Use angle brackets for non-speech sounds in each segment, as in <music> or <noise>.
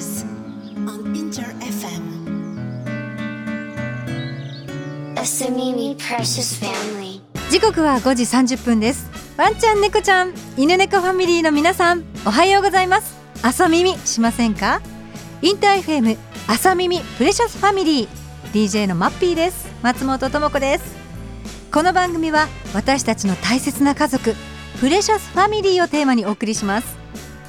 Ears on Inter FM. Asamimi Precious Family. 時刻は5時30分です。ワンちゃん猫ちゃん犬猫ファミリーの皆さんおはようございます。朝耳しませんか？インター FM 朝耳プレシャスファミリー。DJ のマッピーです。松本智子です。この番組は私たちの大切な家族プレシャスファミリーをテーマにお送りします。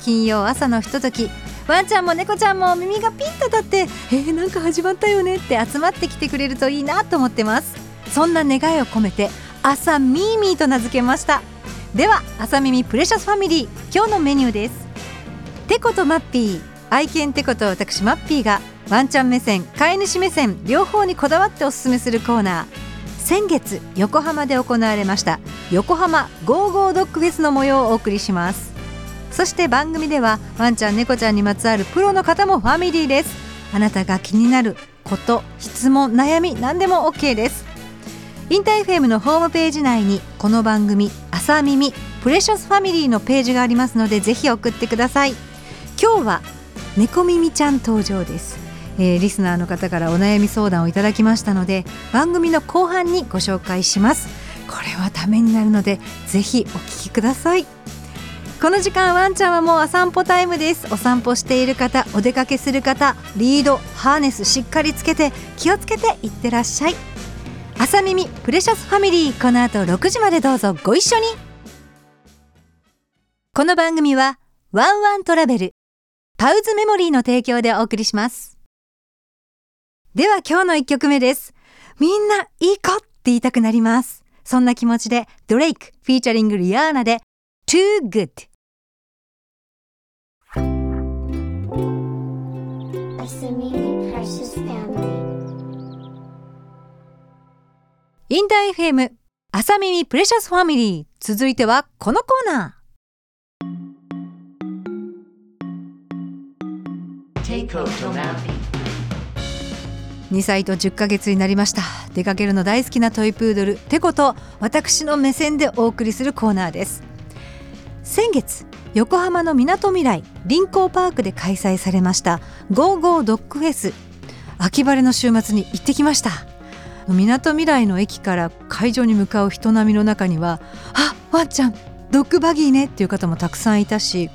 金曜朝のひとときワンちゃんも猫ちゃんも耳がピンと立ってえー、なんか始まったよねって集まってきてくれるといいなと思ってます。そんな願いを込めて朝ミーミーと名付けました。では朝みみプレシャスファミリー今日のメニューです。テコとマッピー愛犬テコと私マッピーがワンちゃん目線飼い主目線両方にこだわっておすすめするコーナー。先月横浜で行われました横浜ゴーゴードッグフェスの模様をお送りします。そして番組ではワンちゃん猫ちゃんにまつわるプロの方もファミリーです。あなたが気になること質問悩み何でも OK です。インター FM のホームページ内にこの番組「朝みみプレシャスファミリー」のページがありますのでぜひ送ってください。今日は猫耳ちゃん登場です、えーリスナーの方からお悩み相談をいただきましたので番組の後半にご紹介します。これはためになるのでぜひお聞きください。この時間ワンちゃんはもうお散歩タイムです。お散歩している方お出かけする方リードハーネスしっかりつけて気をつけていってらっしゃい。朝耳プレシャスファミリーこの後6時までどうぞ。ご一緒に。この番組はワンワントラベルパウズメモリーの提供でお送りします。では今日の1曲目です。みんないい子って言いたくなります。そんな気持ちでドレイクフィーチャリングリアーナで Too Good Asamimi Precious Family. インター FM 朝耳プレシャスファミリー続いてはこのコーナ.ー2歳と10ヶ月になりました出かけるの大好きなトイプードルテコと私の目線でお送りするコーナーです先月横浜のみなとみらい臨港パークで開催されましたゴーゴードッグフェス。秋晴れの週末に行ってきました。みなとみらいの駅から会場に向かう人波の中にはあワンちゃんドッグバギーねっていう方もたくさんいたし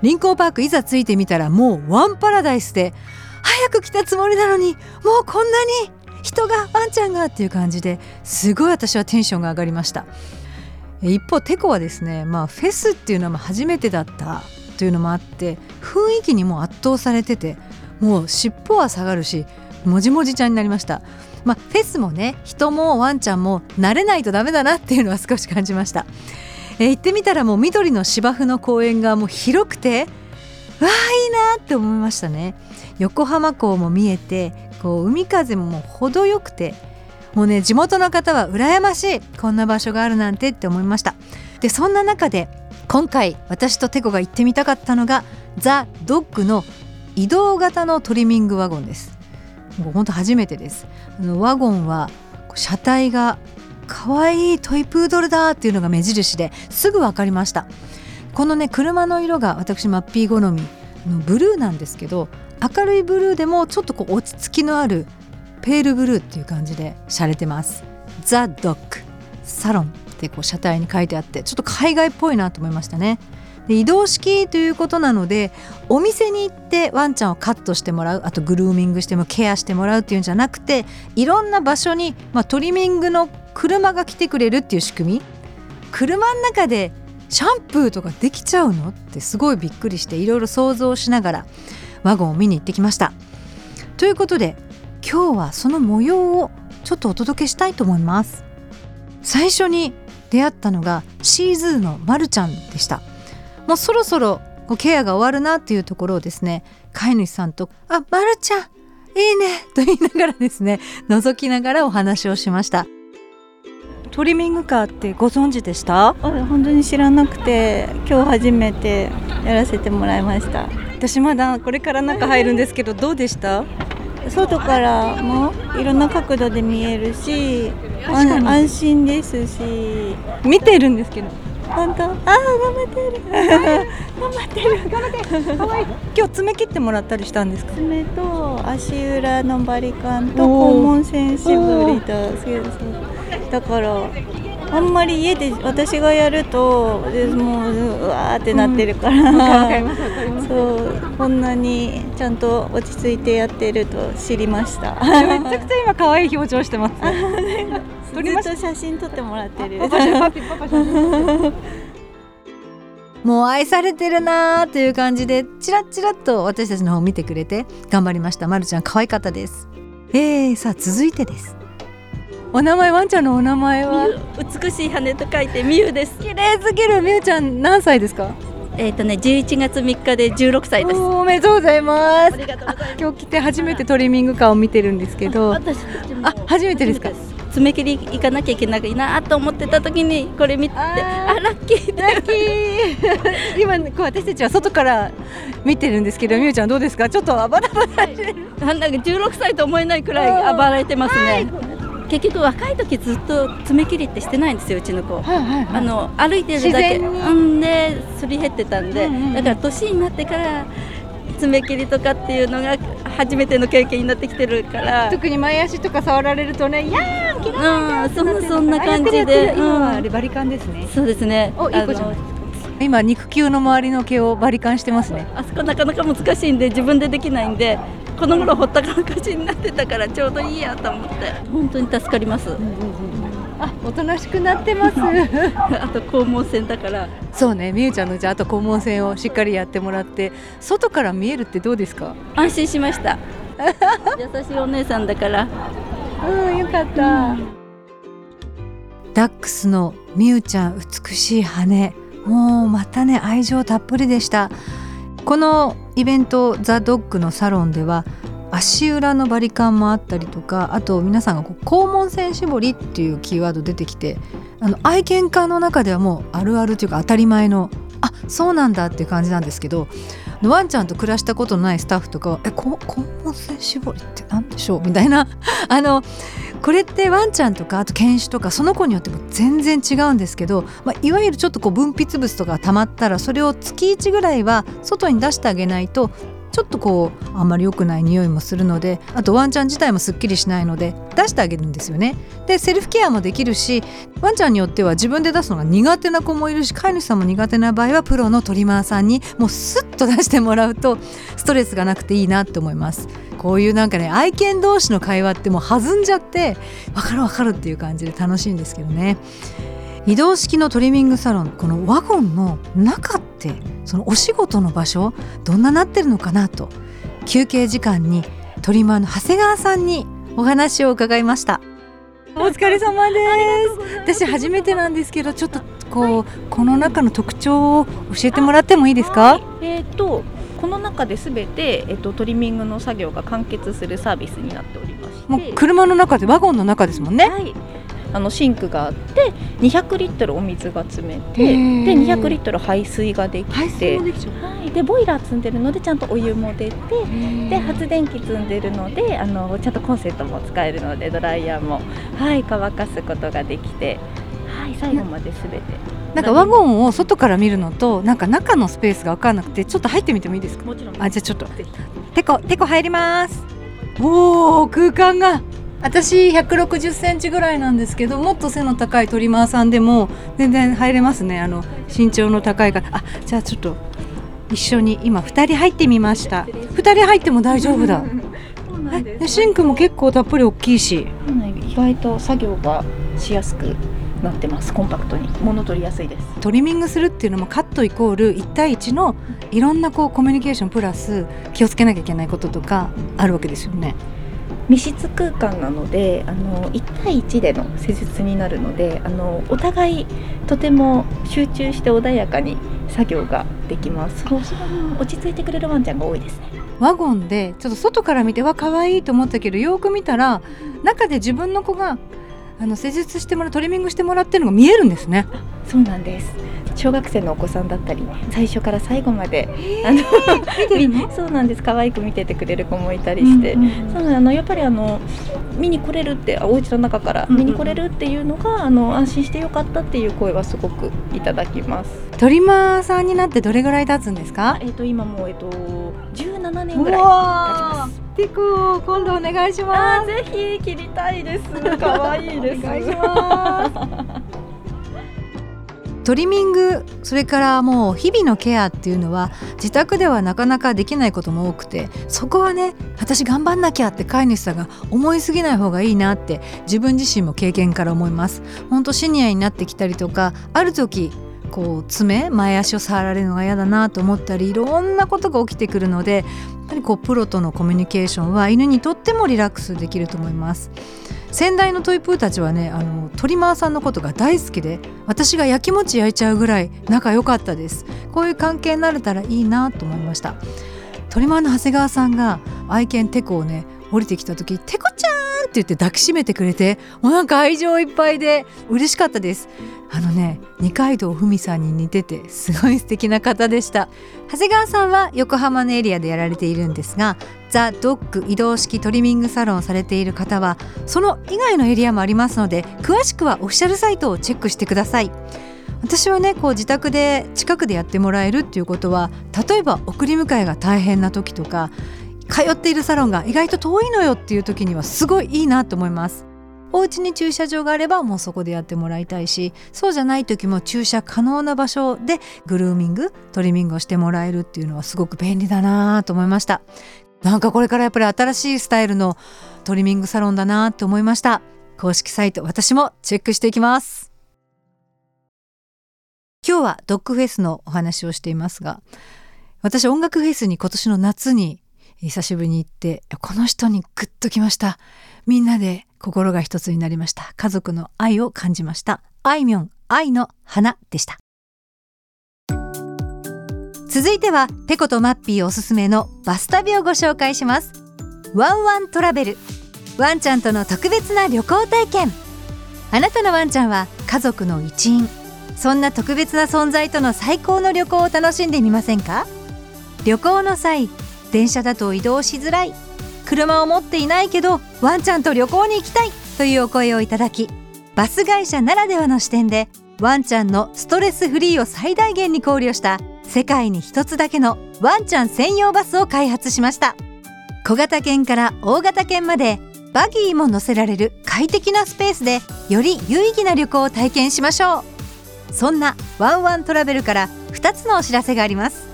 臨港パークいざ着いてみたらもうワンパラダイスで早く来たつもりなのにもうこんなに人がワンちゃんがっていう感じですごい私はテンションが上がりました。一方テコはですねまあフェスっていうのは初めてだったというのもあって雰囲気にも圧倒されててもう尻尾は下がるしもじもじちゃんになりました。まあフェスもね人もワンちゃんも慣れないとダメだなっていうのは少し感じました。えー行ってみたらもう緑の芝生の公園がもう広くてわあいいなって思いましたね。横浜港も見えてこう海風ももう程よくてもうね地元の方は羨ましいこんな場所があるなんてって思いました。でそんな中で今回私とテコが行ってみたかったのがザ・ドッグの移動型のトリミングワゴンです。もう本当初めてです。あのワゴンは車体が可愛いトイプードルだっていうのが目印ですぐ分かりました。このね車の色が私マッピー好みのブルーなんですけど明るいブルーでもちょっとこう落ち着きのあるペールブルーっていう感じで洒落てます。ザ・ドッグサロンってこう車体に書いてあってちょっと海外っぽいなと思いましたね。で移動式ということなのでお店に行ってワンちゃんをカットしてもらうあとグルーミングしてもケアしてもらうっていうんじゃなくていろんな場所に、まあ、トリミングの車が来てくれるっていう仕組み。車の中でシャンプーとかできちゃうの？ってすごいびっくりしていろいろ想像しながらワゴンを見に行ってきました。ということで今日はその模様をちょっとお届けしたいと思います。最初に出会ったのがシーズーのまるちゃんでした。もうそろそろケアが終わるなっていうところをですね飼い主さんと「あまるちゃんいいね」と言いながらですね覗きながらお話をしました。トリミングカーってご存知でした？あ本当に知らなくて今日初めてやらせてもらいました私まだこれから中入るんですけどどうでした？外からもいろんな角度で見えるし安安心ですし。見てるんですけど。本当？あー頑張ってる。頑張ってる。頑張って可愛い今日爪切ってもらったりしたんですか？爪と足裏のバリカンと肛門線絞りとそうそう。だからあんまり家で私がやるとでもううわーってなってるから、そうこんなにちゃんと落ち着いてやってると知りました。めちゃくちゃ今可愛い表情してます撮りましずっと写真撮ってもらってる。もう愛されてるなーという感じでチラッチラッと私たちの方を見てくれて頑張りました。まるちゃん可愛かったです。えー、さあ続いてですお名前ワンちゃんのお名前は？美しい羽と書いてみゆです。綺麗すぎるみゆちゃん何歳ですか？えっ、とね、11月3日で16歳です。おめでとうございます。今日来て初めてトリミングカーを見てるんですけど。あ初めてですか？爪切り行かなきゃいけないなと思ってた時にこれ見てあラッキー。ラッキー。<laughs> 今こう私たちは外から見てるんですけどみゆちゃんどうですか？ちょっとバタバタしてるなんだか16歳と思えないくらい暴れてますね。結局若い時ずっと爪切りってしてないんですようちの子。はいはいあの歩いてるだけ。んですり減ってたんで、うんうんうん。だから年になってから爪切りとかっていうのが初めての経験になってきてるから。特に前足とか触られるとねいやー切らうん、そんそんな感じで、今はあうん。れバリカンですね。そうですね。おいい子じゃん。今肉球の周りの毛をバリカンしてますね。あそこなかなか難しいんで自分でできないんでこの頃ほったからかしになってたからちょうどいいやと思って。本当に助かります。あおとなしくなってます。<laughs> あと肛門腺だから。そうねみゆちゃんのじゃああと肛門腺をしっかりやってもらって外から見えるってどうですか？安心しました。<laughs> 優しいお姉さんだから。うんよかった、ダックスのみゆちゃん美しい羽もうまたね愛情たっぷりでしたこのイベントザ・ドッグのサロンでは足裏のバリカンもあったりとかあと皆さんがこう肛門腺絞りっていうキーワード出てきてあの愛犬家の中ではもうあるあるというか当たり前のあそうなんだっていう感じなんですけどのワンちゃんと暮らしたことのないスタッフとかは「えこ肛門性絞りって何でしょう?」みたいな <laughs> あのこれってワンちゃんとかあと犬種とかその子によっても全然違うんですけど、まあ、いわゆるちょっとこう分泌物とかがたまったらそれを月1ぐらいは外に出してあげないとちょっとこうあんまり良くない匂いもするのであとワンちゃん自体もすっきりしないので出してあげるんですよね。でセルフケアもできるしワンちゃんによっては自分で出すのが苦手な子もいるし飼い主さんも苦手な場合はプロのトリマーさんにもうスッと出してもらうとストレスがなくていいなって思います。こういうなんかね愛犬同士の会話ってもう弾んじゃって分かる分かるっていう感じで楽しいんですけどね移動式のトリミングサロンこのワゴンの中ってそのお仕事の場所どんななってるのかなと休憩時間にトリマーの長谷川さんにお話を伺いました。お疲れ様です。私初めてなんですけどちょっとこうこの中の特徴を教えてもらってもいいですか？えー、とこの中で全て、えっとトリミングの作業が完結するサービスになっておりまして。もう車の中でワゴンの中ですもんね。はい、あのシンクがあって200リットルお水が詰めてで200リットル排水ができ排て水もできちゃうはい、でボイラー積んでるのでちゃんとお湯も出てで発電機積んでるのであのちゃんとコンセントも使えるのでドライヤーも、はい、乾かすことができて、はい、最後まで全て。なんかワゴンを外から見るのとなんか中のスペースが分かんなくてちょっと入ってみてもいいですか？もちろん。あじゃあちょっと。てこてこ入ります。おお空間が私160センチぐらいなんですけどもっと背の高いトリマーさんでも全然入れますね。あの身長の高い方。あじゃあちょっと一緒に今2人入ってみました。2人入っても大丈夫だ。シンクも結構たっぷり大きいし。意外と作業がしやすくなってます。コンパクトに。物取りやすいです。トリミングするっていうのもカットイコール1対1のいろんなこうコミュニケーションプラス気をつけなきゃいけないこととかあるわけですよね。密室空間なのであの1対1での施術になるのであのお互いとても集中して穏やかに作業ができます。落ち着いてくれるワンちゃんが多いですね。ワゴンでちょっと外から見てわ可愛いと思ったけどよく見たら中で自分の子があの施術してもらうトリミングしてもらってるのが見えるんですね。そうなんです。小学生のお子さんだったり最初から最後まで、あのみ <laughs> そうなんです。可愛く見ててくれる子もいたりして、そうなのあのやっぱりあの見に来れるってあお家の中から見に来れるっていうのが、あの安心してよかったっていう声はすごくいただきます。トリマーさんになってどれぐらい経つんですか？えっ、と今もうえっ、と17年ぐらい経ちます。テコ今度お願いしまあーぜひ切りたいです。可愛いです。お願いしますトリミングそれからもう日々のケアっていうのは自宅ではなかなかできないことも多くてそこはね私頑張んなきゃって飼い主さんが思いすぎない方がいいなって自分自身も経験から思います本当シニアになってきたりとかある時こう爪前足を触られるのが嫌だなと思ったりいろんなことが起きてくるのでやっぱりこうプロとのコミュニケーションは犬にとってもリラックスできると思います先代のトイプーたちはねあのトリマーさんのことが大好きで私が焼きもち焼いちゃうぐらい仲良かったですこういう関係になれたらいいなと思いましたトリマーの長谷川さんが愛犬テコをね降りてきた時「テコちゃん!」って言って抱きしめてくれてもうなんか愛情いっぱいで嬉しかったです。あのね二階堂ふみさんに似ててすごい素敵な方でした。長谷川さんは横浜のエリアでやられているんですがザ・ドッグ移動式トリミングサロンをされている方はその以外のエリアもありますので詳しくはオフィシャルサイトをチェックしてください。私はねこう自宅で近くでやってもらえるっていうことは例えば送り迎えが大変な時とか通っているサロンが意外と遠いのよっていう時にはすごいいいなと思います。お家に駐車場があればもうそこでやってもらいたいしそうじゃない時も駐車可能な場所でグルーミングトリミングをしてもらえるっていうのはすごく便利だなと思いました。なんかこれからやっぱり新しいスタイルのトリミングサロンだなと思いました。公式サイト私もチェックしていきます。今日はドッグフェスのお話をしていますが私音楽フェスに今年の夏に久しぶりに行ってこの人にグッときました。みんなで心が一つになりました。家族の愛を感じました。あいみょん愛の花でした。続いてはペコとマッピーおすすめのバス旅をご紹介します。ワンワントラベル。ワンちゃんとの特別な旅行体験。あなたのワンちゃんは家族の一員。そんな特別な存在との最高の旅行を楽しんでみませんか？旅行の際電車だと移動しづらい。車を持っていないけどワンちゃんと旅行に行きたい。というお声をいただきバス会社ならではの視点でワンちゃんのストレスフリーを最大限に考慮した世界に一つだけのワンちゃん専用バスを開発しました。小型犬から大型犬までバギーも乗せられる快適なスペースでより有意義な旅行を体験しましょう。そんなワンワントラベルから2つのお知らせがあります。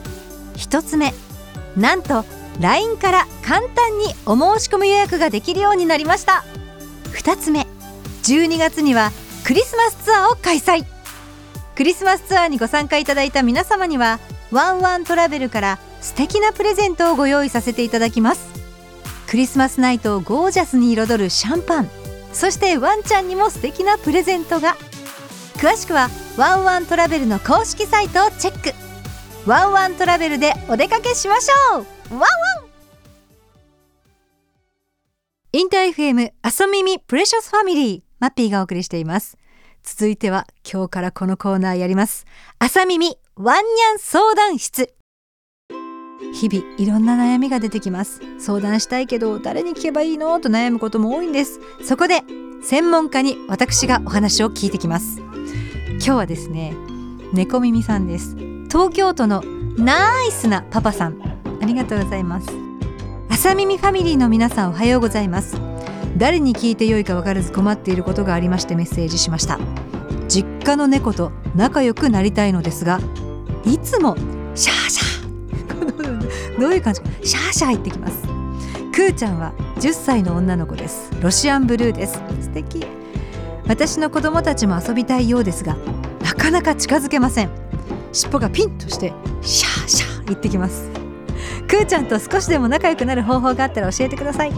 1つ目なんと LINE から簡単にお申し込み予約ができるようになりました。2つ目12月にはクリスマスツアーを開催。クリスマスツアーにご参加いただいた皆様にはワンワントラベルから素敵なプレゼントをご用意させていただきます。クリスマスナイトをゴージャスに彩るシャンパン。そしてワンちゃんにも素敵なプレゼントが。詳しくはワンワントラベルの公式サイトをチェック。ワンワントラベルでお出かけしましょう。ワンワン。インター FM 朝みみプレシャスファミリー。マッピーがお送りしています。続いては今日からこのコーナーやります。朝みみわんにゃん相談室。日々いろんな悩みが出てきます。相談したいけど誰に聞けばいいの？と悩むことも多いんです。そこで専門家に私がお話を聞いてきます。今日はですね猫耳さんです。東京都のナイスなパパさん。ありがとうございます。朝耳ファミリーの皆さんおはようございます。誰に聞いてよいか分からず困っていることがありましてメッセージしました。実家の猫と仲良くなりたいのですがいつもシャーシャー。<laughs> どういう感じか。シャーシャー言ってきます。くーちゃんは10歳の女の子です。ロシアンブルーです。素敵。私の子供たちも遊びたいようですがなかなか近づけません。尻尾がピンとしてシャーシャー言ってきます。くーちゃんと少しでも仲良くなる方法があったら教えてください。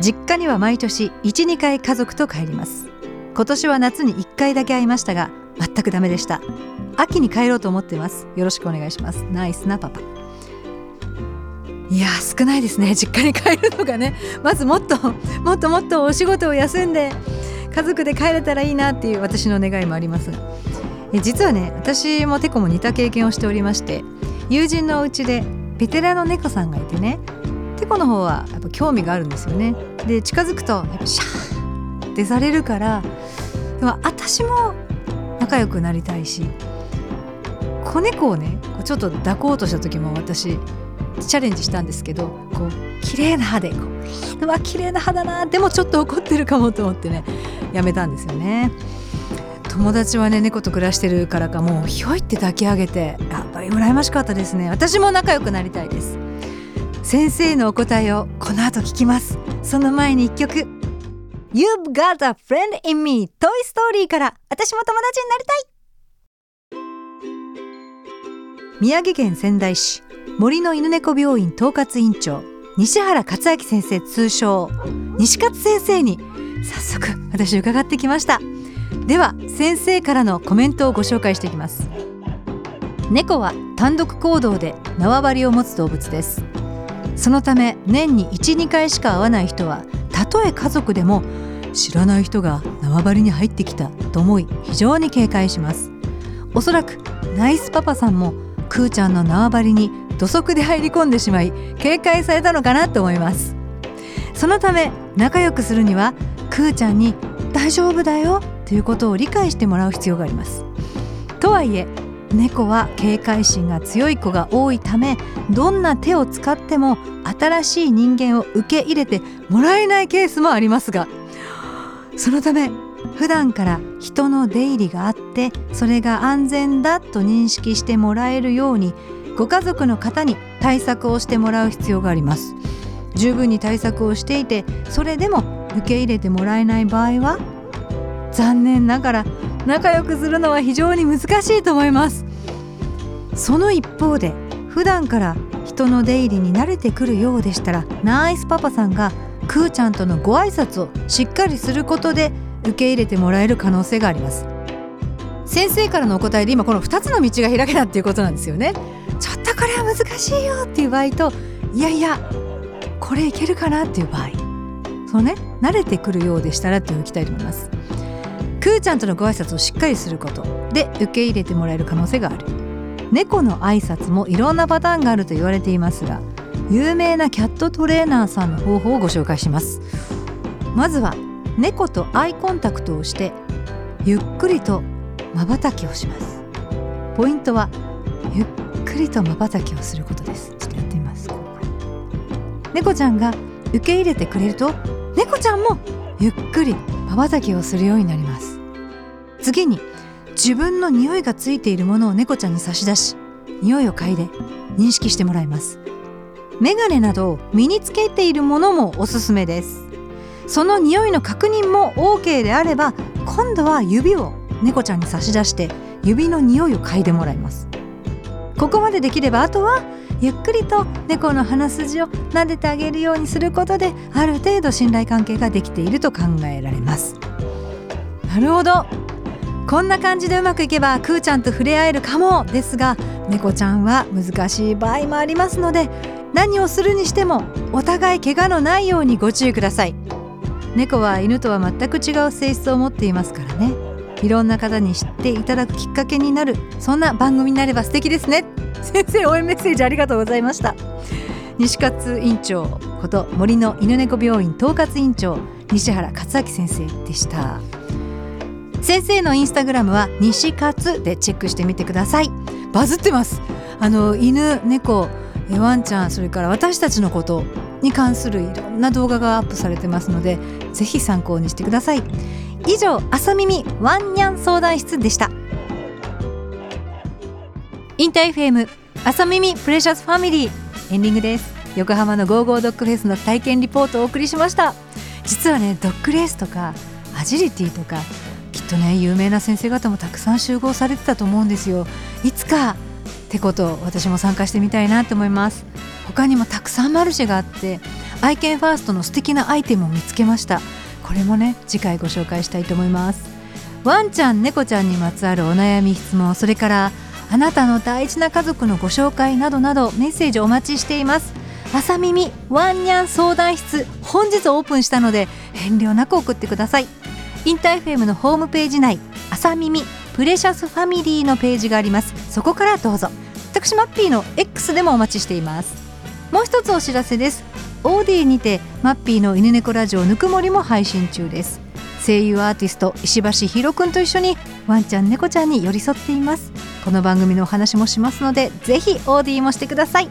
実家には毎年12回家族と帰ります。今年は夏に1回だけ会いましたが全くダメでした。秋に帰ろうと思ってます。よろしくお願いします。ナイスなパパ。いや少ないですね。実家に帰るのがね。まずもっともっともっとお仕事を休んで家族で帰れたらいいなっていう私の願いもあります。が実はね私もテコも似た経験をしておりまして友人のお家でベテランの猫さんがいてねテコの方はやっぱ興味があるんですよね。で近づくとやっぱシャーってされるからでも私も仲良くなりたいし子猫をねちょっと抱こうとした時も私チャレンジしたんですけどこう綺麗な歯でこううわ綺麗な歯だなでもちょっと怒ってるかもと思ってねやめたんですよね。友達はね猫と暮らしてるからかもうひょいって抱き上げてやっぱり羨ましかったですね。私も仲良くなりたいです。先生のお答えをこの後聞きます。その前に一曲。You've got a friend in me. トイストーリーから。私も友達になりたい。宮城県仙台市。森の犬猫病院統括院長。西原克明先生通称。西勝先生に早速私伺ってきました。では先生からのコメントをご紹介していきます。猫は単独行動で縄張りを持つ動物です。そのため年に12回しか会わない人はたとえ家族でも知らない人が縄張りに入ってきたと思い非常に警戒します。おそらくナイスパパさんもクーちゃんの縄張りに土足で入り込んでしまい警戒されたのかなと思います。そのため仲良くするにはクーちゃんに大丈夫だよ。ということを理解してもらう必要があります。とはいえ猫は警戒心が強い子が多いためどんな手を使っても新しい人間を受け入れてもらえないケースもありますがそのため普段から人の出入りがあってそれが安全だと認識してもらえるようにご家族の方に対策をしてもらう必要があります。十分に対策をしていてそれでも受け入れてもらえない場合は残念ながら仲良くするのは非常に難しいと思います。その一方で普段から人の出入りに慣れてくるようでしたらナイスパパさんがクーちゃんとのご挨拶をしっかりすることで受け入れてもらえる可能性があります。先生からのお答えで今この2つの道が開けたっていうことなんですよね。ちょっとこれは難しいよっていう場合といやいやこれいけるかなっていう場合。そのね慣れてくるようでしたらっていうのをいきたいと思います。クーちゃんとのご挨拶をしっかりすること。で受け入れてもらえる可能性がある。猫の挨拶もいろんなパターンがあると言われていますが有名なキャットトレーナーさんの方法をご紹介します。まずは猫とアイコンタクトをしてゆっくりと瞬きをします。ポイントはゆっくりと瞬きをすることです。ちょっとやってみます。猫ちゃんが受け入れてくれると猫ちゃんもゆっくり瞬きをするようになります。次に自分の匂いがついているものを猫ちゃんに差し出し匂いを嗅いで認識してもらいます。メガネなど身につけているものもおすすめです。その匂いの確認も OK であれば今度は指を猫ちゃんに差し出して指の匂いを嗅いでもらいます。ここまでできればあとはゆっくりと猫の鼻筋を撫でてあげるようにすることである程度信頼関係ができていると考えられます。なるほど。こんな感じでうまくいけばクーちゃんと触れ合えるかもですが猫ちゃんは難しい場合もありますので何をするにしてもお互い怪我のないようにご注意ください。猫は犬とは全く違う性質を持っていますからね。いろんな方に知っていただくきっかけになるそんな番組になれば素敵ですね。先生応援メッセージありがとうございました。西勝院長こと森の犬猫病院統括院長西原克明先生でした。先生のインスタグラムは西勝でチェックしてみてください。バズってます。あの犬猫えワンちゃんそれから私たちのことに関するいろんな動画がアップされてますのでぜひ参考にしてください。以上朝耳ワンニャン相談室でした。インター FM 朝耳プレシャスファミリーエンディングです。横浜のゴーゴードッグフェスの体験リポートをお送りしました。実はねドッグレースとかアジリティとかとね有名な先生方もたくさん集合されてたと思うんですよ。いつかってこと私も参加してみたいなと思います。他にもたくさんマルシェがあって愛犬ファーストの素敵なアイテムを見つけました。これもね次回ご紹介したいと思います。ワンちゃん猫ちゃんにまつわるお悩み質問それからあなたの大事な家族のご紹介などなどメッセージお待ちしています。朝耳ワンニャン相談室本日オープンしたので遠慮なく送ってください。インターフェムのホームページ内朝耳プレシャスファミリーのページがあります。そこからどうぞ。私マッピーの X でもお待ちしています。もう一つお知らせです。OD にてマッピーの犬猫ラジオぬくもりも配信中です。声優アーティスト石橋ひろくんと一緒にワンちゃん猫ちゃんに寄り添っています。この番組のお話もしますのでぜひ OD もしてください。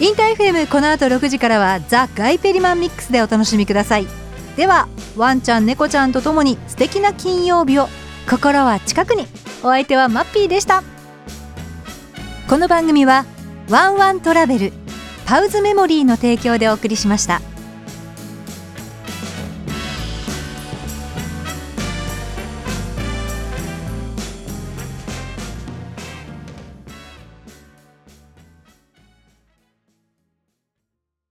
インター FM この後6時からはザ・ガイペリマンミックスでお楽しみください。ではワンちゃん猫ちゃんとともに素敵な金曜日を心は近くにお相手はマッピーでしたこの番組はワンワントラベルパウズメモリーの提供でお送りしました。